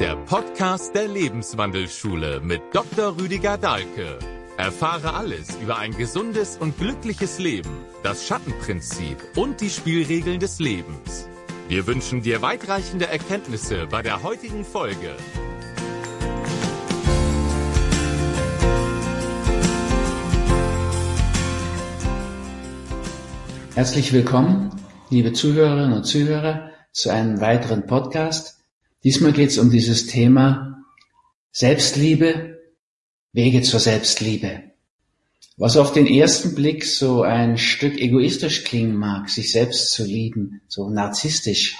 der Podcast der Lebenswandelschule mit Dr. Rüdiger Dahlke. Erfahre alles über ein gesundes und glückliches Leben, das Schattenprinzip und die Spielregeln des Lebens. Wir wünschen dir weitreichende Erkenntnisse bei der heutigen Folge. Herzlich willkommen, liebe Zuhörerinnen und Zuhörer, zu einem weiteren Podcast. Diesmal geht es um dieses Thema Selbstliebe, Wege zur Selbstliebe. Was auf den ersten Blick so ein Stück egoistisch klingen mag, sich selbst zu lieben, so narzisstisch,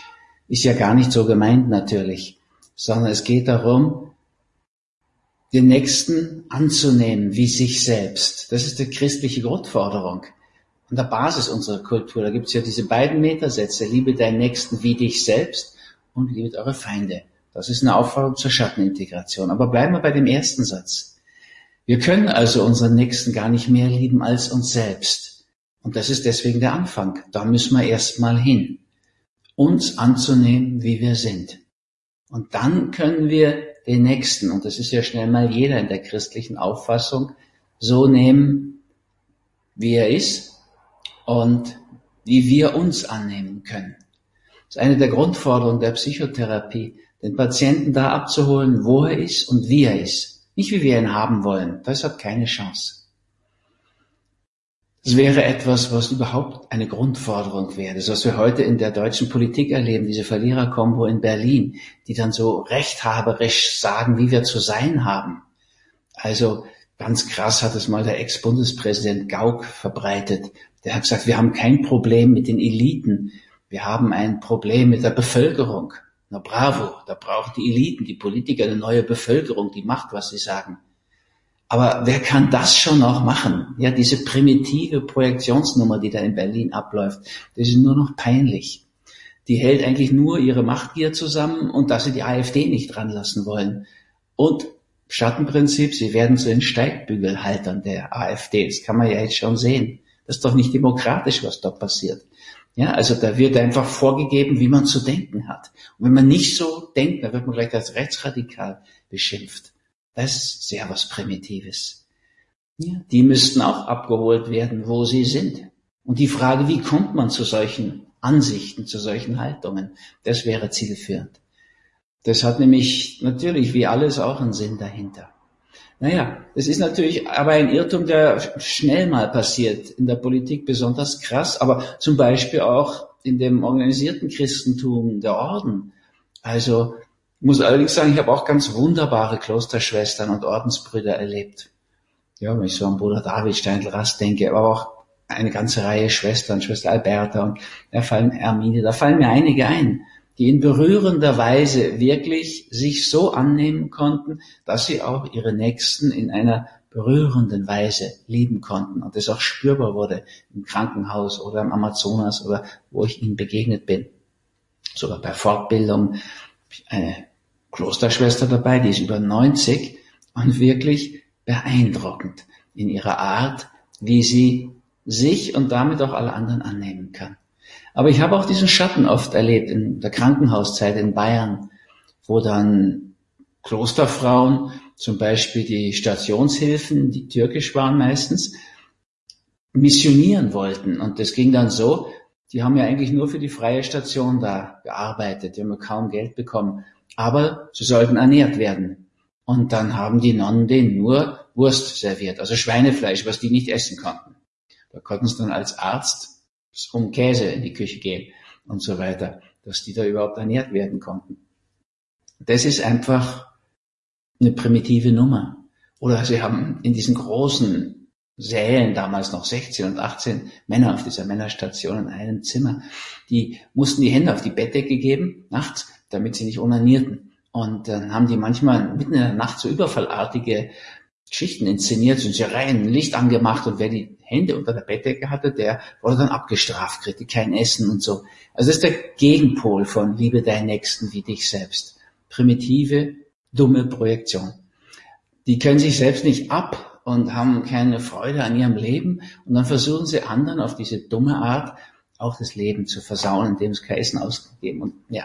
ist ja gar nicht so gemeint natürlich, sondern es geht darum, den Nächsten anzunehmen wie sich selbst. Das ist die christliche Grundforderung an der Basis unserer Kultur. Da gibt es ja diese beiden Metasätze, liebe deinen Nächsten wie dich selbst und liebet eure Feinde. Das ist eine Aufforderung zur Schattenintegration. Aber bleiben wir bei dem ersten Satz. Wir können also unseren Nächsten gar nicht mehr lieben als uns selbst. Und das ist deswegen der Anfang. Da müssen wir erstmal hin. Uns anzunehmen, wie wir sind. Und dann können wir den Nächsten, und das ist ja schnell mal jeder in der christlichen Auffassung, so nehmen, wie er ist und wie wir uns annehmen können. Ist eine der Grundforderungen der Psychotherapie, den Patienten da abzuholen, wo er ist und wie er ist. Nicht wie wir ihn haben wollen. Das hat keine Chance. Das wäre etwas, was überhaupt eine Grundforderung wäre. Das, was wir heute in der deutschen Politik erleben, diese Verliererkombo in Berlin, die dann so rechthaberisch sagen, wie wir zu sein haben. Also ganz krass hat es mal der Ex-Bundespräsident Gauck verbreitet. Der hat gesagt, wir haben kein Problem mit den Eliten. Wir haben ein Problem mit der Bevölkerung. Na bravo, da brauchen die Eliten, die Politiker eine neue Bevölkerung, die macht, was sie sagen. Aber wer kann das schon noch machen? Ja, diese primitive Projektionsnummer, die da in Berlin abläuft, das ist nur noch peinlich. Die hält eigentlich nur ihre Machtgier zusammen und dass sie die AfD nicht dran lassen wollen. Und Schattenprinzip, sie werden zu den Steigbügelhaltern der AfD. Das kann man ja jetzt schon sehen. Das ist doch nicht demokratisch, was dort passiert. Ja, also da wird einfach vorgegeben, wie man zu denken hat. Und wenn man nicht so denkt, dann wird man gleich als rechtsradikal beschimpft. Das ist sehr was Primitives. Ja, die müssten auch abgeholt werden, wo sie sind. Und die Frage, wie kommt man zu solchen Ansichten, zu solchen Haltungen, das wäre zielführend. Das hat nämlich natürlich wie alles auch einen Sinn dahinter. Naja, das ist natürlich aber ein Irrtum, der schnell mal passiert, in der Politik besonders krass, aber zum Beispiel auch in dem organisierten Christentum der Orden. Also ich muss allerdings sagen, ich habe auch ganz wunderbare Klosterschwestern und Ordensbrüder erlebt. Ja, wenn ich so an Bruder David Steindl-Rast denke, aber auch eine ganze Reihe Schwestern, Schwester Alberta und da fallen Hermine, da fallen mir einige ein die in berührender Weise wirklich sich so annehmen konnten, dass sie auch ihre Nächsten in einer berührenden Weise lieben konnten und das auch spürbar wurde im Krankenhaus oder im Amazonas oder wo ich ihnen begegnet bin. Sogar bei Fortbildung eine Klosterschwester dabei, die ist über 90 und wirklich beeindruckend in ihrer Art, wie sie sich und damit auch alle anderen annehmen kann. Aber ich habe auch diesen Schatten oft erlebt in der Krankenhauszeit in Bayern, wo dann Klosterfrauen, zum Beispiel die Stationshilfen, die türkisch waren meistens, missionieren wollten. Und das ging dann so, die haben ja eigentlich nur für die freie Station da gearbeitet, die haben kaum Geld bekommen. Aber sie sollten ernährt werden. Und dann haben die Nonnen denen nur Wurst serviert, also Schweinefleisch, was die nicht essen konnten. Da konnten sie dann als Arzt um Käse in die Küche gehen und so weiter, dass die da überhaupt ernährt werden konnten. Das ist einfach eine primitive Nummer. Oder sie haben in diesen großen Sälen, damals noch 16 und 18 Männer auf dieser Männerstation in einem Zimmer, die mussten die Hände auf die Bettdecke geben, nachts, damit sie nicht onanierten. Und dann haben die manchmal mitten in der Nacht so überfallartige Geschichten inszeniert, sind sie rein, Licht angemacht und wer die Hände unter der Bettdecke hatte, der wurde dann abgestraft, kriegte kein Essen und so. Also das ist der Gegenpol von Liebe deinen Nächsten wie dich selbst. Primitive, dumme Projektion. Die können sich selbst nicht ab und haben keine Freude an ihrem Leben und dann versuchen sie anderen auf diese dumme Art auch das Leben zu versauen, indem sie kein Essen ausgeben und ja.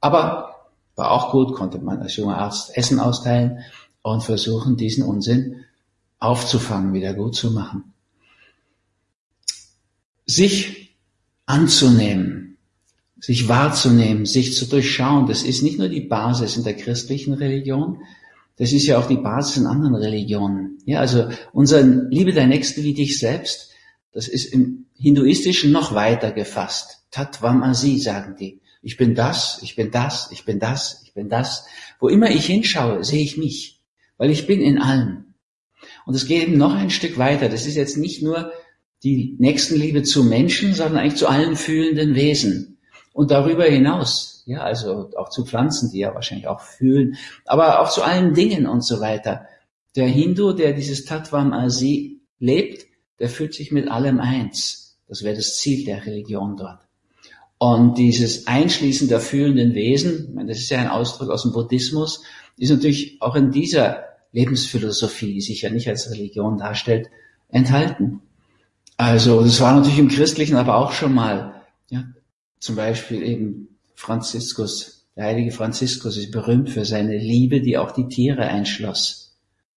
Aber War auch gut, konnte man als junger Arzt Essen austeilen und versuchen, diesen Unsinn aufzufangen, wieder gut zu machen. Sich anzunehmen, sich wahrzunehmen, sich zu durchschauen, das ist nicht nur die Basis in der christlichen Religion, das ist ja auch die Basis in anderen Religionen. Ja, also unser Liebe der Nächsten wie dich selbst, das ist im Hinduistischen noch weiter gefasst. Tattvamasi sagen die. Ich bin das, ich bin das, ich bin das, ich bin das. Wo immer ich hinschaue, sehe ich mich, weil ich bin in allem. Und es geht eben noch ein Stück weiter. Das ist jetzt nicht nur die Nächstenliebe zu Menschen, sondern eigentlich zu allen fühlenden Wesen. Und darüber hinaus, ja, also auch zu Pflanzen, die ja wahrscheinlich auch fühlen, aber auch zu allen Dingen und so weiter. Der Hindu, der dieses Tattvam Asi lebt, der fühlt sich mit allem eins. Das wäre das Ziel der Religion dort. Und dieses Einschließen der fühlenden Wesen, das ist ja ein Ausdruck aus dem Buddhismus, ist natürlich auch in dieser Lebensphilosophie, die sich ja nicht als Religion darstellt, enthalten. Also das war natürlich im Christlichen aber auch schon mal, ja, zum Beispiel eben Franziskus, der heilige Franziskus ist berühmt für seine Liebe, die auch die Tiere einschloss.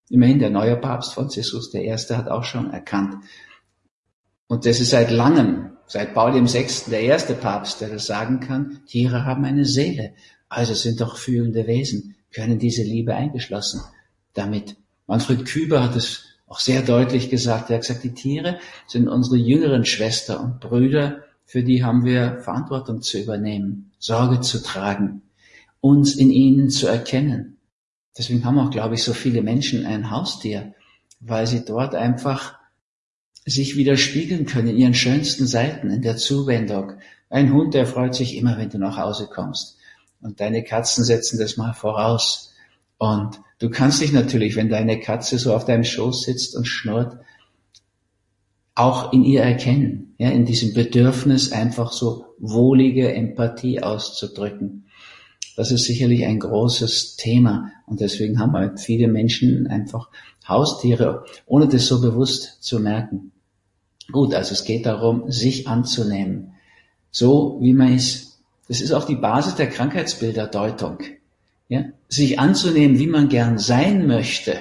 Immerhin der neue Papst Franziskus der Erste hat auch schon erkannt. Und das ist seit langem, seit Paul VI. der erste Papst, der das sagen kann, Tiere haben eine Seele, also sind doch fühlende Wesen, können diese Liebe eingeschlossen damit. Manfred Küber hat es auch sehr deutlich gesagt. Er hat gesagt, die Tiere sind unsere jüngeren Schwester und Brüder, für die haben wir Verantwortung zu übernehmen, Sorge zu tragen, uns in ihnen zu erkennen. Deswegen haben auch, glaube ich, so viele Menschen ein Haustier, weil sie dort einfach sich widerspiegeln können in ihren schönsten Seiten, in der Zuwendung. Ein Hund, der freut sich immer, wenn du nach Hause kommst. Und deine Katzen setzen das mal voraus. Und Du kannst dich natürlich, wenn deine Katze so auf deinem Schoß sitzt und schnurrt, auch in ihr erkennen, ja, in diesem Bedürfnis einfach so wohlige Empathie auszudrücken. Das ist sicherlich ein großes Thema und deswegen haben halt viele Menschen einfach Haustiere, ohne das so bewusst zu merken. Gut, also es geht darum, sich anzunehmen, so wie man ist. Das ist auch die Basis der Krankheitsbilderdeutung ja, sich anzunehmen, wie man gern sein möchte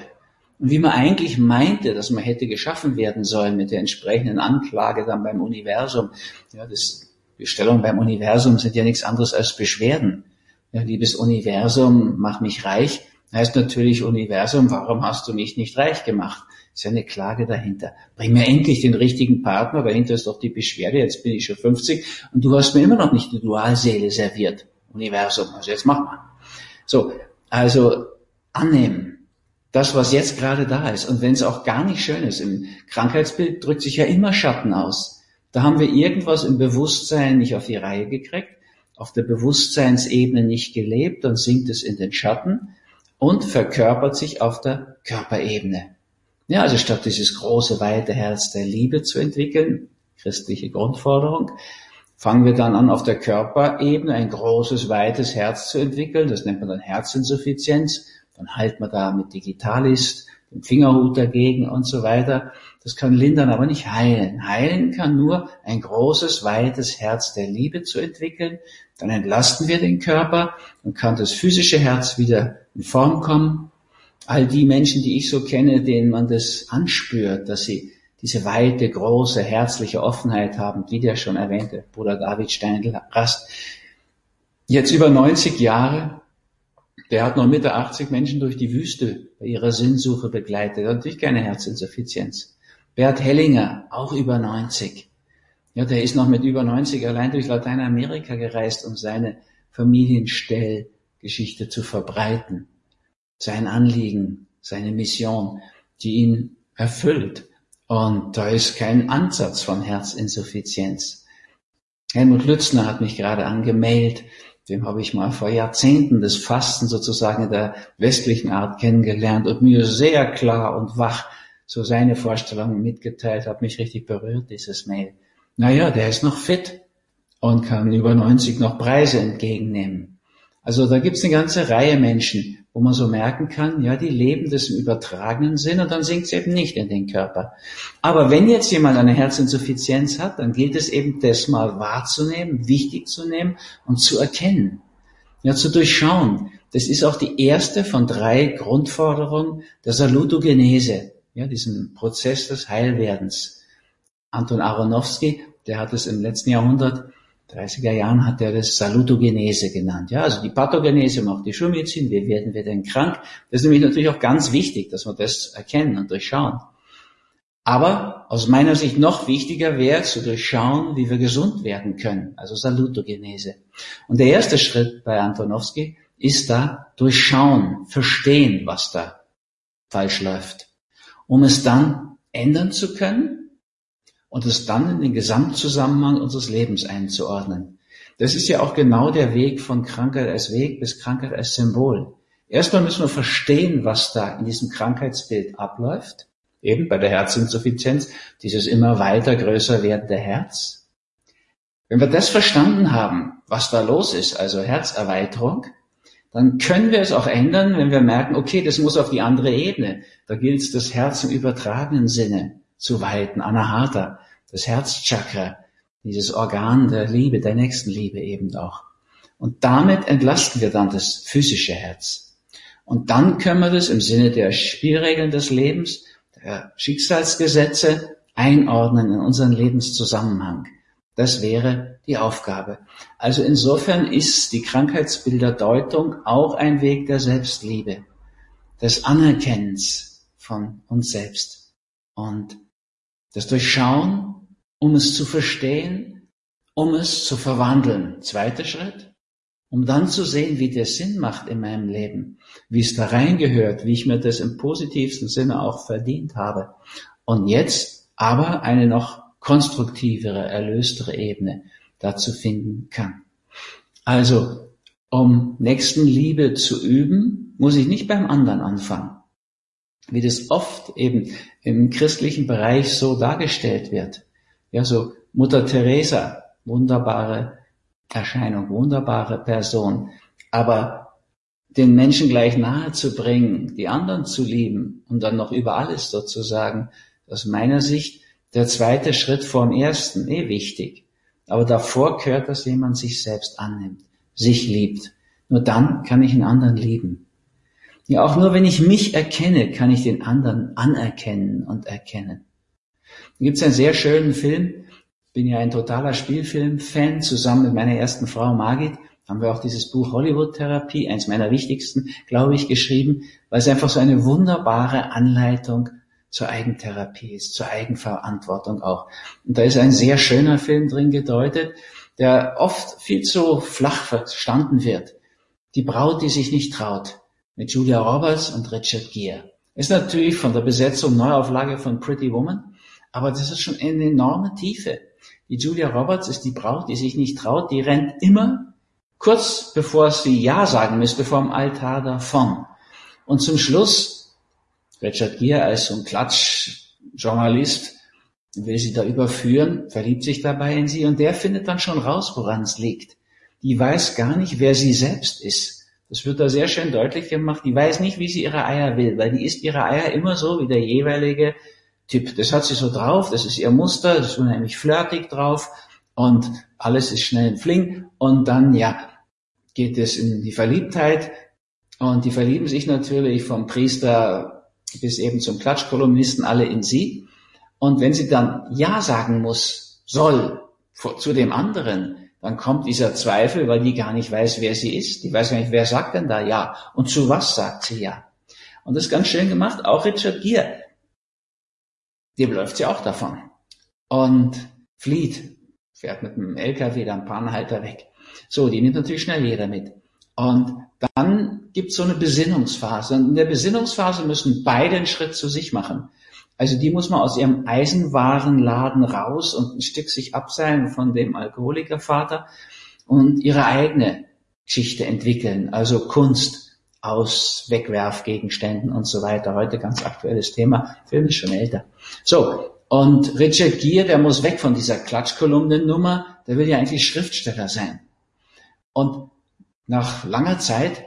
und wie man eigentlich meinte, dass man hätte geschaffen werden sollen mit der entsprechenden Anklage dann beim Universum. Ja, das Bestellungen beim Universum sind ja nichts anderes als Beschwerden. Ja, liebes Universum, mach mich reich, heißt natürlich Universum, warum hast du mich nicht reich gemacht? Ist ja eine Klage dahinter. Bring mir endlich den richtigen Partner, dahinter ist doch die Beschwerde, jetzt bin ich schon 50 und du hast mir immer noch nicht die Dualseele serviert. Universum, also jetzt mach mal. So, also annehmen. Das, was jetzt gerade da ist. Und wenn es auch gar nicht schön ist, im Krankheitsbild drückt sich ja immer Schatten aus. Da haben wir irgendwas im Bewusstsein nicht auf die Reihe gekriegt, auf der Bewusstseinsebene nicht gelebt, dann sinkt es in den Schatten und verkörpert sich auf der Körperebene. Ja, also statt dieses große, weite Herz der Liebe zu entwickeln, christliche Grundforderung, fangen wir dann an, auf der Körperebene ein großes, weites Herz zu entwickeln. Das nennt man dann Herzinsuffizienz. Dann heilt man da mit Dem Fingerhut dagegen und so weiter. Das kann lindern, aber nicht heilen. Heilen kann nur ein großes, weites Herz der Liebe zu entwickeln. Dann entlasten wir den Körper, dann kann das physische Herz wieder in Form kommen. All die Menschen, die ich so kenne, denen man das anspürt, dass sie diese weite, große, herzliche Offenheit haben, wie der schon erwähnte Bruder David Steindl-Rast. Jetzt über 90 Jahre, der hat noch Mitte 80 Menschen durch die Wüste bei ihrer Sinnsuche begleitet. Hat natürlich keine Herzinsuffizienz. Bert Hellinger, auch über 90. Ja, der ist noch mit über 90 allein durch Lateinamerika gereist, um seine Familienstellgeschichte zu verbreiten. Sein Anliegen, seine Mission, die ihn erfüllt. Und da ist kein Ansatz von Herzinsuffizienz. Helmut Lützner hat mich gerade angemeldet. Dem habe ich mal vor Jahrzehnten das Fasten sozusagen in der westlichen Art kennengelernt und mir sehr klar und wach so seine Vorstellungen mitgeteilt, hat mich richtig berührt, dieses Mail. Naja, der ist noch fit und kann über 90 noch Preise entgegennehmen. Also da gibt's eine ganze Reihe Menschen, wo man so merken kann, ja, die leben das im übertragenen Sinn und dann sinkt es eben nicht in den Körper. Aber wenn jetzt jemand eine Herzinsuffizienz hat, dann gilt es eben das mal wahrzunehmen, wichtig zu nehmen und zu erkennen. Ja, zu durchschauen. Das ist auch die erste von drei Grundforderungen der Salutogenese, ja, diesem Prozess des Heilwerdens. Anton Aronowski, der hat es im letzten Jahrhundert 30er Jahren hat er das Salutogenese genannt. Ja, also die Pathogenese macht die Schulmedizin. Wie werden wir denn krank? Das ist nämlich natürlich auch ganz wichtig, dass wir das erkennen und durchschauen. Aber aus meiner Sicht noch wichtiger wäre zu durchschauen, wie wir gesund werden können. Also Salutogenese. Und der erste Schritt bei Antonowski ist da durchschauen, verstehen, was da falsch läuft. Um es dann ändern zu können und es dann in den Gesamtzusammenhang unseres Lebens einzuordnen. Das ist ja auch genau der Weg von Krankheit als Weg bis Krankheit als Symbol. Erstmal müssen wir verstehen, was da in diesem Krankheitsbild abläuft. Eben bei der Herzinsuffizienz, dieses immer weiter größer werdende Herz. Wenn wir das verstanden haben, was da los ist, also Herzerweiterung, dann können wir es auch ändern, wenn wir merken, okay, das muss auf die andere Ebene. Da gilt es, das Herz im übertragenen Sinne zu weiten, Anahata, das Herzchakra, dieses Organ der Liebe, der Nächstenliebe eben auch. Und damit entlasten wir dann das physische Herz. Und dann können wir das im Sinne der Spielregeln des Lebens, der Schicksalsgesetze einordnen in unseren Lebenszusammenhang. Das wäre die Aufgabe. Also insofern ist die Krankheitsbilderdeutung auch ein Weg der Selbstliebe, des Anerkennens von uns selbst und das Durchschauen, um es zu verstehen, um es zu verwandeln. Zweiter Schritt, um dann zu sehen, wie der Sinn macht in meinem Leben, wie es da reingehört, wie ich mir das im positivsten Sinne auch verdient habe. Und jetzt aber eine noch konstruktivere, erlöstere Ebene dazu finden kann. Also, um Nächstenliebe zu üben, muss ich nicht beim anderen anfangen wie das oft eben im christlichen Bereich so dargestellt wird. Ja, so Mutter Teresa, wunderbare Erscheinung, wunderbare Person. Aber den Menschen gleich nahe zu bringen, die anderen zu lieben und dann noch über alles sozusagen, aus meiner Sicht der zweite Schritt vor dem ersten, eh wichtig. Aber davor gehört, dass jemand sich selbst annimmt, sich liebt. Nur dann kann ich einen anderen lieben. Ja, auch nur wenn ich mich erkenne, kann ich den anderen anerkennen und erkennen. Da gibt es einen sehr schönen Film, bin ja ein totaler Spielfilm-Fan, zusammen mit meiner ersten Frau Margit haben wir auch dieses Buch Hollywood-Therapie, eins meiner wichtigsten, glaube ich, geschrieben, weil es einfach so eine wunderbare Anleitung zur Eigentherapie ist, zur Eigenverantwortung auch. Und da ist ein sehr schöner Film drin gedeutet, der oft viel zu flach verstanden wird. Die Braut, die sich nicht traut mit Julia Roberts und Richard Gere. Ist natürlich von der Besetzung Neuauflage von Pretty Woman, aber das ist schon eine enorme Tiefe. Die Julia Roberts ist die Braut, die sich nicht traut, die rennt immer kurz bevor sie Ja sagen müsste vom Altar davon. Und zum Schluss, Richard Gere als so ein Klatschjournalist, will sie da überführen, verliebt sich dabei in sie und der findet dann schon raus, woran es liegt. Die weiß gar nicht, wer sie selbst ist. Das wird da sehr schön deutlich gemacht. Die weiß nicht, wie sie ihre Eier will, weil die isst ihre Eier immer so wie der jeweilige Typ. Das hat sie so drauf, das ist ihr Muster, das ist unheimlich flirtig drauf und alles ist schnell und fling. Und dann, ja, geht es in die Verliebtheit und die verlieben sich natürlich vom Priester bis eben zum Klatschkolumnisten alle in sie. Und wenn sie dann Ja sagen muss, soll, zu dem anderen, dann kommt dieser Zweifel, weil die gar nicht weiß, wer sie ist. Die weiß gar nicht, wer sagt denn da ja und zu was sagt sie ja. Und das ist ganz schön gemacht. Auch Richard Gere, dem läuft sie auch davon und flieht, fährt mit dem LKW dann Anhalter weg. So, die nimmt natürlich schnell jeder mit. Und dann gibt es so eine Besinnungsphase. Und in der Besinnungsphase müssen beide einen Schritt zu sich machen. Also die muss man aus ihrem Eisenwarenladen raus und ein Stück sich abseilen von dem Alkoholikervater und ihre eigene Geschichte entwickeln, also Kunst aus Wegwerfgegenständen und so weiter. Heute ganz aktuelles Thema. Film ist schon älter. So. Und Richard Gere, der muss weg von dieser Klatschkolumnennummer. Der will ja eigentlich Schriftsteller sein. Und nach langer Zeit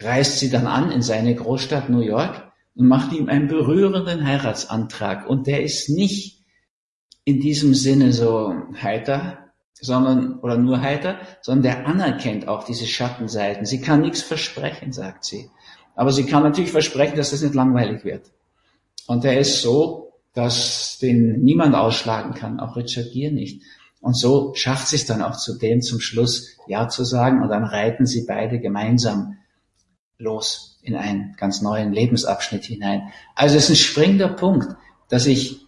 reist sie dann an in seine Großstadt New York und macht ihm einen berührenden Heiratsantrag. Und der ist nicht in diesem Sinne so heiter, sondern, oder nur heiter, sondern der anerkennt auch diese Schattenseiten. Sie kann nichts versprechen, sagt sie. Aber sie kann natürlich versprechen, dass das nicht langweilig wird. Und er ist so, dass den niemand ausschlagen kann, auch Richard Gere nicht. Und so schafft sie es dann auch zu dem zum Schluss Ja zu sagen und dann reiten sie beide gemeinsam los in einen ganz neuen Lebensabschnitt hinein. Also es ist ein springender Punkt, dass ich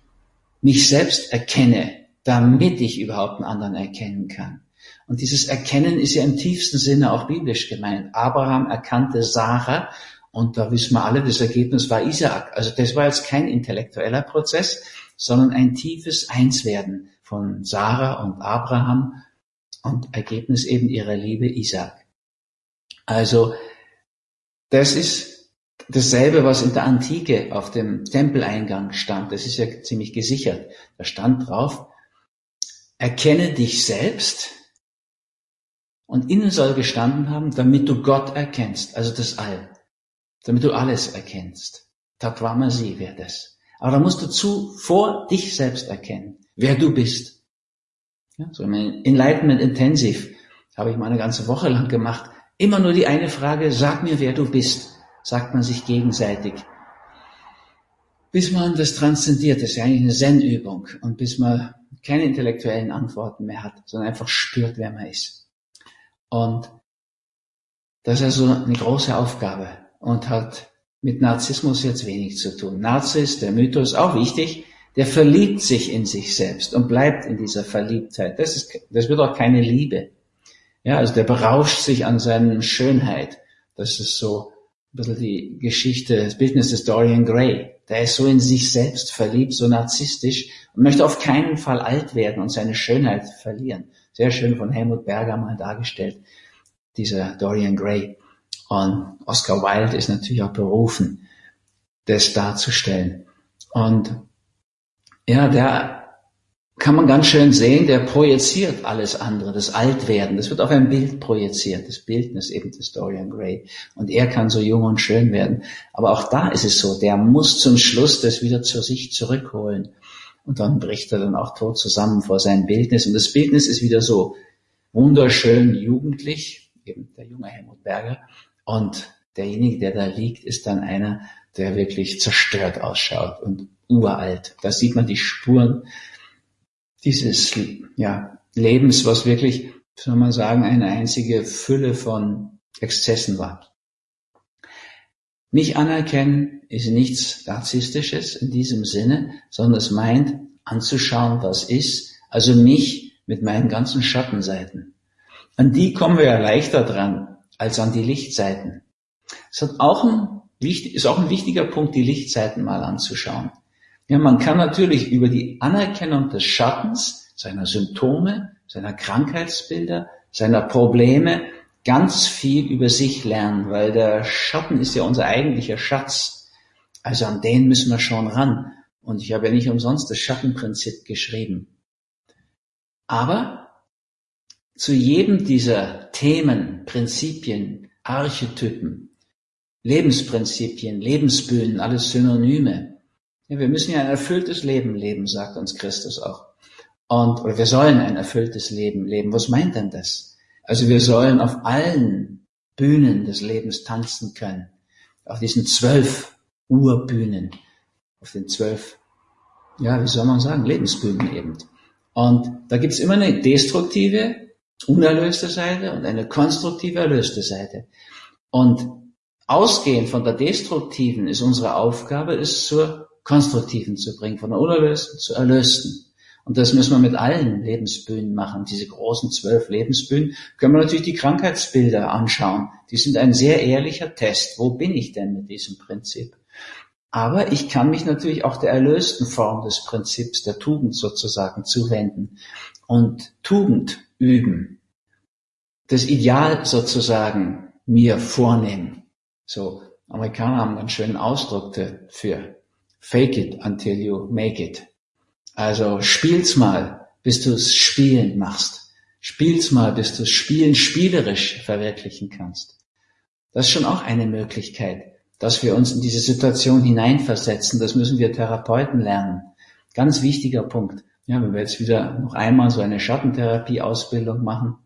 mich selbst erkenne, damit ich überhaupt einen anderen erkennen kann. Und dieses Erkennen ist ja im tiefsten Sinne auch biblisch gemeint. Abraham erkannte Sarah und da wissen wir alle, das Ergebnis war Isaak. Also das war jetzt kein intellektueller Prozess, sondern ein tiefes Einswerden von Sarah und Abraham und Ergebnis eben ihrer Liebe Isaak. Also das ist dasselbe, was in der Antike auf dem Tempeleingang stand. Das ist ja ziemlich gesichert. Da stand drauf, erkenne dich selbst und innen soll gestanden haben, damit du Gott erkennst, also das All, damit du alles erkennst. Takwamasi wäre das. Aber da musst du zuvor dich selbst erkennen, wer du bist. Ja, so im Enlightenment Intensive habe ich mal eine ganze Woche lang gemacht. Immer nur die eine Frage, sag mir, wer du bist, sagt man sich gegenseitig. Bis man das transzendiert, das ist ja eigentlich eine Zen-Übung. Und bis man keine intellektuellen Antworten mehr hat, sondern einfach spürt, wer man ist. Und das ist also eine große Aufgabe und hat mit Narzissmus jetzt wenig zu tun. Narzis, der Mythos, auch wichtig, der verliebt sich in sich selbst und bleibt in dieser Verliebtheit. Das, ist, das wird auch keine Liebe. Ja, also der berauscht sich an seiner Schönheit. Das ist so ein bisschen die Geschichte, das Bildnis des Dorian Gray. Der ist so in sich selbst verliebt, so narzisstisch und möchte auf keinen Fall alt werden und seine Schönheit verlieren. Sehr schön von Helmut Berger mal dargestellt, dieser Dorian Gray. Und Oscar Wilde ist natürlich auch berufen, das darzustellen. Und ja, der kann man ganz schön sehen, der projiziert alles andere, das Altwerden. Das wird auf ein Bild projiziert, das Bildnis eben des Dorian Gray. Und er kann so jung und schön werden. Aber auch da ist es so, der muss zum Schluss das wieder zu sich zurückholen. Und dann bricht er dann auch tot zusammen vor seinem Bildnis. Und das Bildnis ist wieder so wunderschön jugendlich, eben der junge Helmut Berger. Und derjenige, der da liegt, ist dann einer, der wirklich zerstört ausschaut und uralt. Da sieht man die Spuren dieses ja, Lebens, was wirklich, soll man sagen, eine einzige Fülle von Exzessen war. Mich anerkennen ist nichts Narzisstisches in diesem Sinne, sondern es meint anzuschauen, was ist, also mich mit meinen ganzen Schattenseiten. An die kommen wir ja leichter dran als an die Lichtseiten. Es hat auch ein, ist auch ein wichtiger Punkt, die Lichtseiten mal anzuschauen. Ja, man kann natürlich über die Anerkennung des Schattens, seiner Symptome, seiner Krankheitsbilder, seiner Probleme ganz viel über sich lernen, weil der Schatten ist ja unser eigentlicher Schatz. Also an den müssen wir schon ran. Und ich habe ja nicht umsonst das Schattenprinzip geschrieben. Aber zu jedem dieser Themen, Prinzipien, Archetypen, Lebensprinzipien, Lebensbühnen, alles Synonyme, wir müssen ja ein erfülltes Leben leben, sagt uns Christus auch. Und, oder wir sollen ein erfülltes Leben leben. Was meint denn das? Also wir sollen auf allen Bühnen des Lebens tanzen können. Auf diesen zwölf Urbühnen. Auf den zwölf, ja, wie soll man sagen, Lebensbühnen eben. Und da gibt's immer eine destruktive, unerlöste Seite und eine konstruktive, erlöste Seite. Und ausgehend von der destruktiven ist unsere Aufgabe, es zur Konstruktiven zu bringen, von Unerlösten zu Erlösten. Und das müssen wir mit allen Lebensbühnen machen. Diese großen zwölf Lebensbühnen können wir natürlich die Krankheitsbilder anschauen. Die sind ein sehr ehrlicher Test. Wo bin ich denn mit diesem Prinzip? Aber ich kann mich natürlich auch der erlösten Form des Prinzips, der Tugend sozusagen, zuwenden und Tugend üben. Das Ideal sozusagen mir vornehmen. So, Amerikaner haben einen schönen Ausdruck dafür. Fake it until you make it. Also spiel's mal, bis du es spielend machst. Spiel's mal, bis du es spielen spielerisch verwirklichen kannst. Das ist schon auch eine Möglichkeit, dass wir uns in diese Situation hineinversetzen. Das müssen wir Therapeuten lernen. Ganz wichtiger Punkt. Ja, wenn wir jetzt wieder noch einmal so eine Schattentherapie-Ausbildung machen,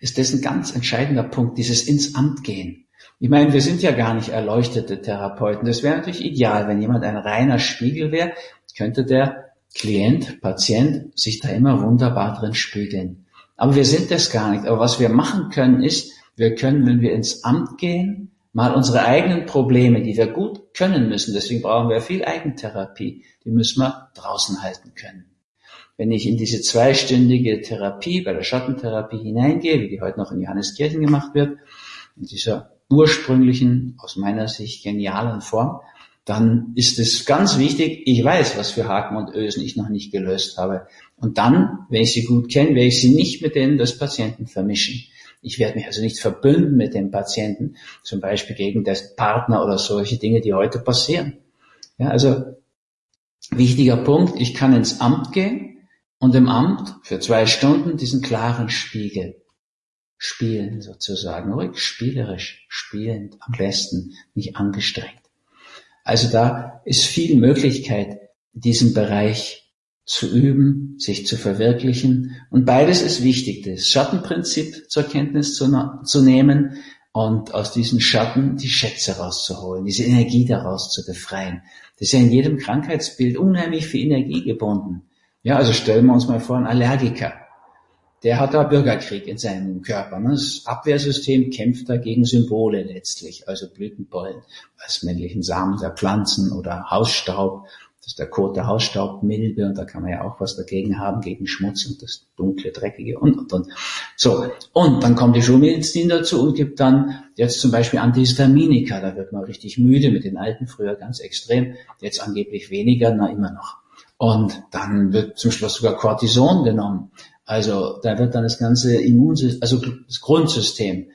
ist das ein ganz entscheidender Punkt, dieses ins Amt gehen. Ich meine, wir sind ja gar nicht erleuchtete Therapeuten. Das wäre natürlich ideal, wenn jemand ein reiner Spiegel wäre, könnte der Klient, Patient sich da immer wunderbar drin spiegeln. Aber wir sind das gar nicht. Aber was wir machen können ist, wir können, wenn wir ins Amt gehen, mal unsere eigenen Probleme, die wir gut können müssen, deswegen brauchen wir viel Eigentherapie, die müssen wir draußen halten können. Wenn ich in diese zweistündige Therapie, bei der Schattentherapie hineingehe, wie die heute noch in Johanneskirchen gemacht wird, in dieser ursprünglichen, aus meiner Sicht genialen Form, dann ist es ganz wichtig, ich weiß, was für Haken und Ösen ich noch nicht gelöst habe. Und dann, wenn ich sie gut kenne, werde ich sie nicht mit denen des Patienten vermischen. Ich werde mich also nicht verbünden mit dem Patienten, zum Beispiel gegen das Partner oder solche Dinge, die heute passieren. Ja, also wichtiger Punkt, ich kann ins Amt gehen und im Amt für zwei Stunden diesen klaren Spiegel spielen sozusagen, ruhig spielerisch, spielend, am besten, nicht angestrengt. Also da ist viel Möglichkeit, diesen Bereich zu üben, sich zu verwirklichen. Und beides ist wichtig, das Schattenprinzip zur Kenntnis zu, zu nehmen und aus diesen Schatten die Schätze rauszuholen, diese Energie daraus zu befreien. Das ist ja in jedem Krankheitsbild unheimlich viel Energie gebunden. Ja, also stellen wir uns mal vor, ein Allergiker der hat da Bürgerkrieg in seinem Körper. Ne? Das Abwehrsystem kämpft da gegen Symbole letztlich, also Blütenpollen als männlichen Samen der Pflanzen oder Hausstaub. Das ist der Kot der Hausstaubmilbe und da kann man ja auch was dagegen haben, gegen Schmutz und das dunkle, dreckige und, und, und. So. Und dann kommt die Schulmedizin dazu und gibt dann jetzt zum Beispiel Antihistaminika. Da wird man richtig müde mit den alten, früher ganz extrem, jetzt angeblich weniger, na immer noch. Und dann wird zum Schluss sogar Cortison genommen. Also da wird dann das ganze Immunsystem, also das Grundsystem,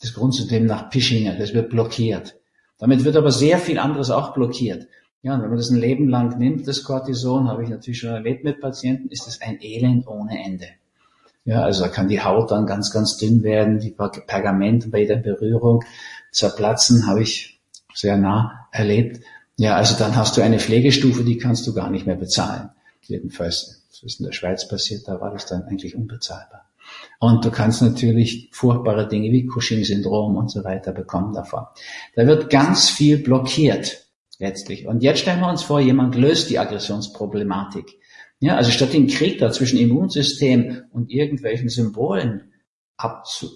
das Grundsystem nach Pischinger, das wird blockiert. Damit wird aber sehr viel anderes auch blockiert. Ja, und wenn man das ein Leben lang nimmt, das Cortison, habe ich natürlich schon erlebt mit Patienten, ist das ein Elend ohne Ende. Ja, also da kann die Haut dann ganz, ganz dünn werden, wie Pergament bei der Berührung zerplatzen, habe ich sehr nah erlebt. Ja, also dann hast du eine Pflegestufe, die kannst du gar nicht mehr bezahlen. Jedenfalls das ist in der Schweiz passiert, da war das dann eigentlich unbezahlbar. Und du kannst natürlich furchtbare Dinge wie Cushing-Syndrom und so weiter bekommen davon. Da wird ganz viel blockiert letztlich. Und jetzt stellen wir uns vor, jemand löst die Aggressionsproblematik. Ja, also statt den Krieg da zwischen Immunsystem und irgendwelchen Symbolen abzu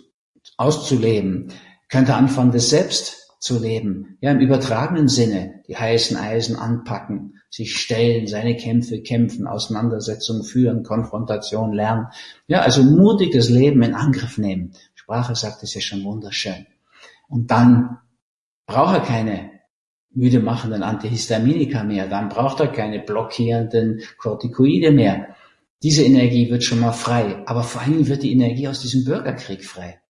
auszuleben, könnte anfangen, das selbst zu leben. Ja, im übertragenen Sinne, die heißen Eisen anpacken, sich stellen, seine Kämpfe kämpfen, Auseinandersetzungen führen, Konfrontation lernen. Ja, also mutiges Leben in Angriff nehmen. Sprache sagt es ja schon wunderschön. Und dann braucht er keine müde machenden Antihistaminika mehr, dann braucht er keine blockierenden Corticoide mehr. Diese Energie wird schon mal frei, aber vor allem wird die Energie aus diesem Bürgerkrieg frei.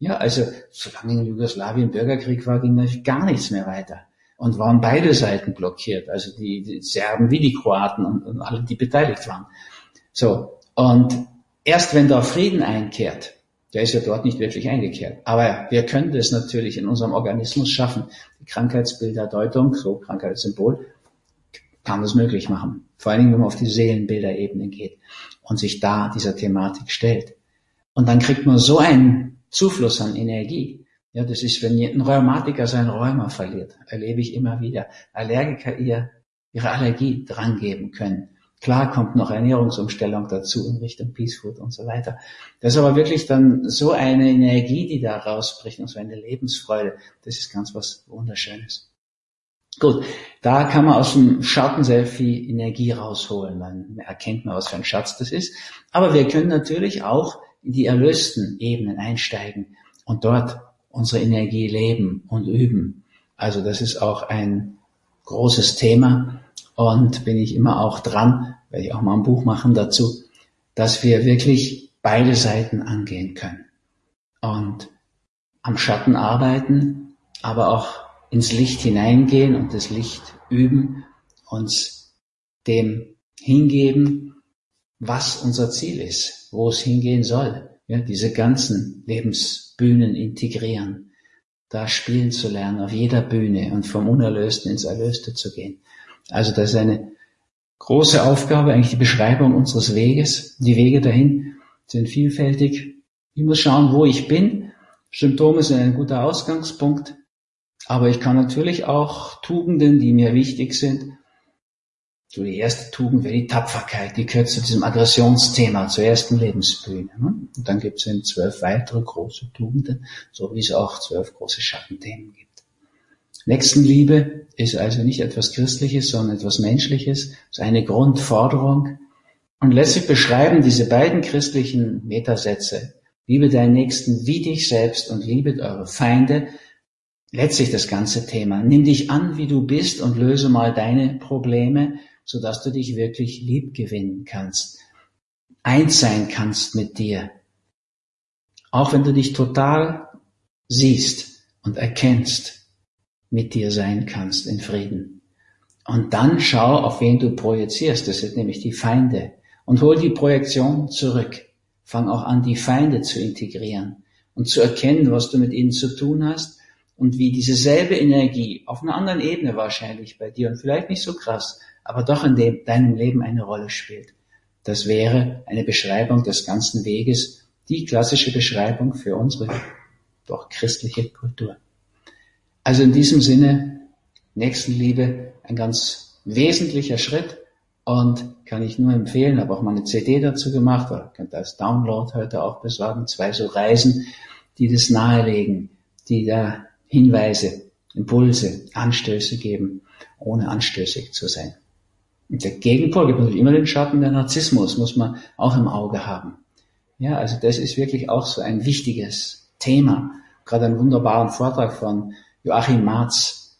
Ja, also solange in Jugoslawien Bürgerkrieg war, ging natürlich gar nichts mehr weiter und waren beide Seiten blockiert, also die, die Serben wie die Kroaten und, und alle, die beteiligt waren. So, und erst wenn da Frieden einkehrt, der ist ja dort nicht wirklich eingekehrt, aber wir können das natürlich in unserem Organismus schaffen. Die Krankheitsbilderdeutung, so Krankheitssymbol, kann das möglich machen. Vor allen Dingen, wenn man auf die Seelenbilderebene geht und sich da dieser Thematik stellt. Und dann kriegt man so einen Zufluss an Energie, ja, das ist, wenn ein Rheumatiker sein Rheuma verliert, erlebe ich immer wieder. Allergiker ihr, ihre Allergie drangeben können. Klar kommt noch Ernährungsumstellung dazu in Richtung Peace Food und so weiter. Das ist aber wirklich dann so eine Energie, die da rausbricht und so eine Lebensfreude. Das ist ganz was Wunderschönes. Gut, da kann man aus dem Schatten sehr viel Energie rausholen. Dann erkennt man, was für ein Schatz das ist. Aber wir können natürlich auch die erlösten Ebenen einsteigen und dort unsere Energie leben und üben. Also das ist auch ein großes Thema und bin ich immer auch dran, werde ich auch mal ein Buch machen dazu, dass wir wirklich beide Seiten angehen können und am Schatten arbeiten, aber auch ins Licht hineingehen und das Licht üben, uns dem hingeben, was unser Ziel ist, wo es hingehen soll. Ja, diese ganzen Lebensbühnen integrieren, da spielen zu lernen, auf jeder Bühne und vom Unerlösten ins Erlöste zu gehen. Also das ist eine große Aufgabe, eigentlich die Beschreibung unseres Weges. Die Wege dahin sind vielfältig. Ich muss schauen, wo ich bin. Symptome sind ein guter Ausgangspunkt. Aber ich kann natürlich auch Tugenden, die mir wichtig sind, so die erste Tugend wäre die Tapferkeit, die gehört zu diesem Aggressionsthema, zur ersten Lebensbühne. Ne? Und dann gibt es eben zwölf weitere große Tugenden, so wie es auch zwölf große Schattenthemen gibt. Nächstenliebe ist also nicht etwas Christliches, sondern etwas Menschliches, ist eine Grundforderung. Und letztlich beschreiben diese beiden christlichen Metasätze, liebe deinen Nächsten wie dich selbst und liebet eure Feinde, letztlich das ganze Thema. Nimm dich an, wie du bist und löse mal deine Probleme so dass du dich wirklich lieb gewinnen kannst, eins sein kannst mit dir. Auch wenn du dich total siehst und erkennst, mit dir sein kannst in Frieden. Und dann schau, auf wen du projizierst. Das sind nämlich die Feinde. Und hol die Projektion zurück. Fang auch an, die Feinde zu integrieren und zu erkennen, was du mit ihnen zu tun hast und wie diese selbe Energie auf einer anderen Ebene wahrscheinlich bei dir und vielleicht nicht so krass, aber doch in dem, deinem Leben eine Rolle spielt. Das wäre eine Beschreibung des ganzen Weges, die klassische Beschreibung für unsere doch christliche Kultur. Also in diesem Sinne, Nächstenliebe, ein ganz wesentlicher Schritt und kann ich nur empfehlen, habe auch mal eine CD dazu gemacht, oder könnt ihr als Download heute auch besorgen, zwei so Reisen, die das nahelegen, die da Hinweise, Impulse, Anstöße geben, ohne anstößig zu sein. Und der Gegenpol gibt natürlich immer den Schatten der Narzissmus, muss man auch im Auge haben. Ja, also das ist wirklich auch so ein wichtiges Thema. Gerade einen wunderbaren Vortrag von Joachim Marz,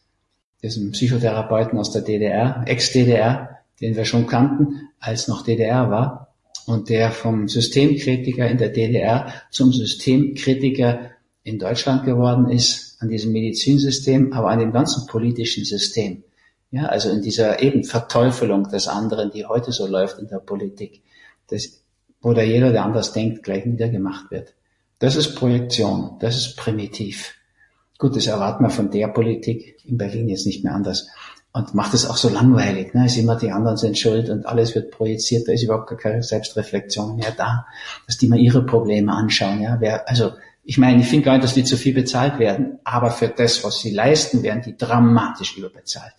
diesem Psychotherapeuten aus der DDR, Ex-DDR, den wir schon kannten, als noch DDR war, und der vom Systemkritiker in der DDR zum Systemkritiker in Deutschland geworden ist, an diesem Medizinsystem, aber an dem ganzen politischen System. Ja, also in dieser eben Verteufelung des anderen, die heute so läuft in der Politik, das, wo da jeder, der anders denkt, gleich niedergemacht wird. Das ist Projektion, das ist primitiv. Gut, das erwarten wir von der Politik in Berlin jetzt nicht mehr anders. Und macht es auch so langweilig, ne? Ist immer die anderen sind schuld und alles wird projiziert, da ist überhaupt gar keine Selbstreflexion mehr da, dass die mal ihre Probleme anschauen, ja. Wer, also, ich meine, ich finde gar nicht, dass die zu viel bezahlt werden, aber für das, was sie leisten, werden die dramatisch überbezahlt.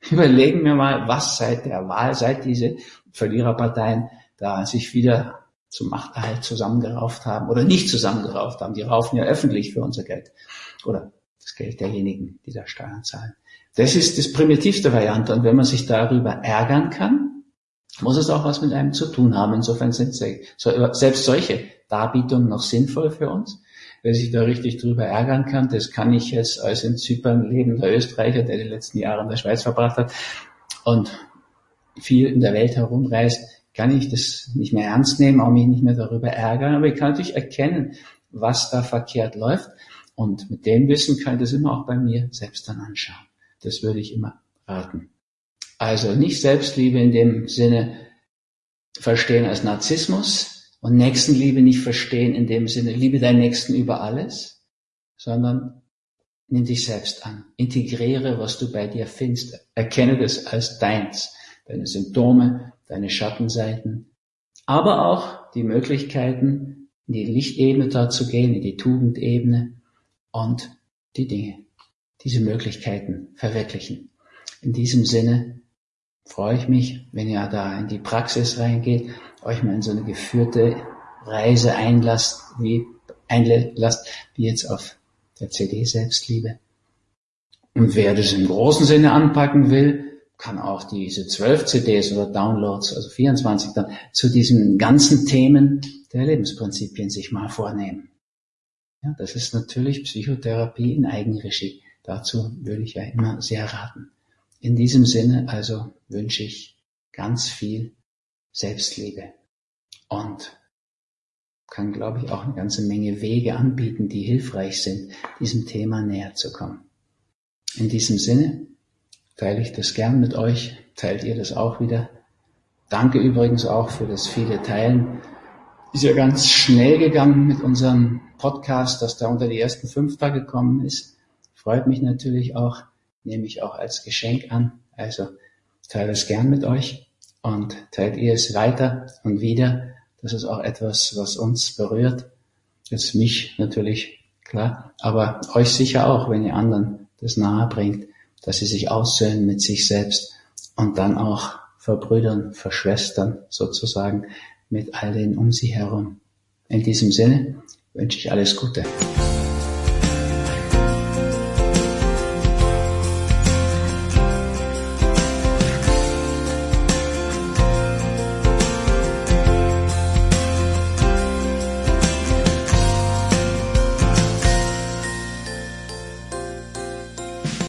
Überlegen wir mal, was seit der Wahl, seit diese Verliererparteien da sich wieder zum Machterhalt zusammengerauft haben oder nicht zusammengerauft haben. Die raufen ja öffentlich für unser Geld oder das Geld derjenigen, die da Steuern zahlen. Das ist das primitivste Variante. Und wenn man sich darüber ärgern kann, muss es auch was mit einem zu tun haben. Insofern sind selbst solche Darbietungen noch sinnvoll für uns wer sich da richtig drüber ärgern kann, das kann ich jetzt als in Zypern lebender Österreicher, der die letzten Jahre in der Schweiz verbracht hat und viel in der Welt herumreist, kann ich das nicht mehr ernst nehmen, auch mich nicht mehr darüber ärgern, aber ich kann natürlich erkennen, was da verkehrt läuft und mit dem Wissen kann ich das immer auch bei mir selbst dann anschauen. Das würde ich immer raten. Also nicht Selbstliebe in dem Sinne verstehen als Narzissmus, und Nächstenliebe nicht verstehen in dem Sinne, liebe deinen Nächsten über alles, sondern nimm dich selbst an. Integriere, was du bei dir findest. Erkenne das als deins. Deine Symptome, deine Schattenseiten, aber auch die Möglichkeiten, in die Lichtebene da zu gehen, in die Tugendebene und die Dinge, diese Möglichkeiten verwirklichen. In diesem Sinne freue ich mich, wenn ihr da in die Praxis reingeht euch mal in so eine geführte Reise einlasst, wie, einlasst, wie jetzt auf der CD Selbstliebe. Und wer das im großen Sinne anpacken will, kann auch diese zwölf CDs oder Downloads, also 24 dann, zu diesen ganzen Themen der Lebensprinzipien sich mal vornehmen. Ja, das ist natürlich Psychotherapie in Eigenregie. Dazu würde ich ja immer sehr raten. In diesem Sinne also wünsche ich ganz viel Selbstliebe und kann, glaube ich, auch eine ganze Menge Wege anbieten, die hilfreich sind, diesem Thema näher zu kommen. In diesem Sinne teile ich das gern mit euch, teilt ihr das auch wieder. Danke übrigens auch für das viele Teilen. Ist ja ganz schnell gegangen mit unserem Podcast, dass da unter die ersten fünf da gekommen ist. Freut mich natürlich auch, nehme ich auch als Geschenk an. Also teile es gern mit euch und teilt ihr es weiter und wieder. Das ist auch etwas, was uns berührt. Das ist mich natürlich, klar, aber euch sicher auch, wenn ihr anderen das nahe bringt, dass sie sich aussöhnen mit sich selbst und dann auch verbrüdern, verschwestern sozusagen mit all denen um sie herum. In diesem Sinne wünsche ich alles Gute.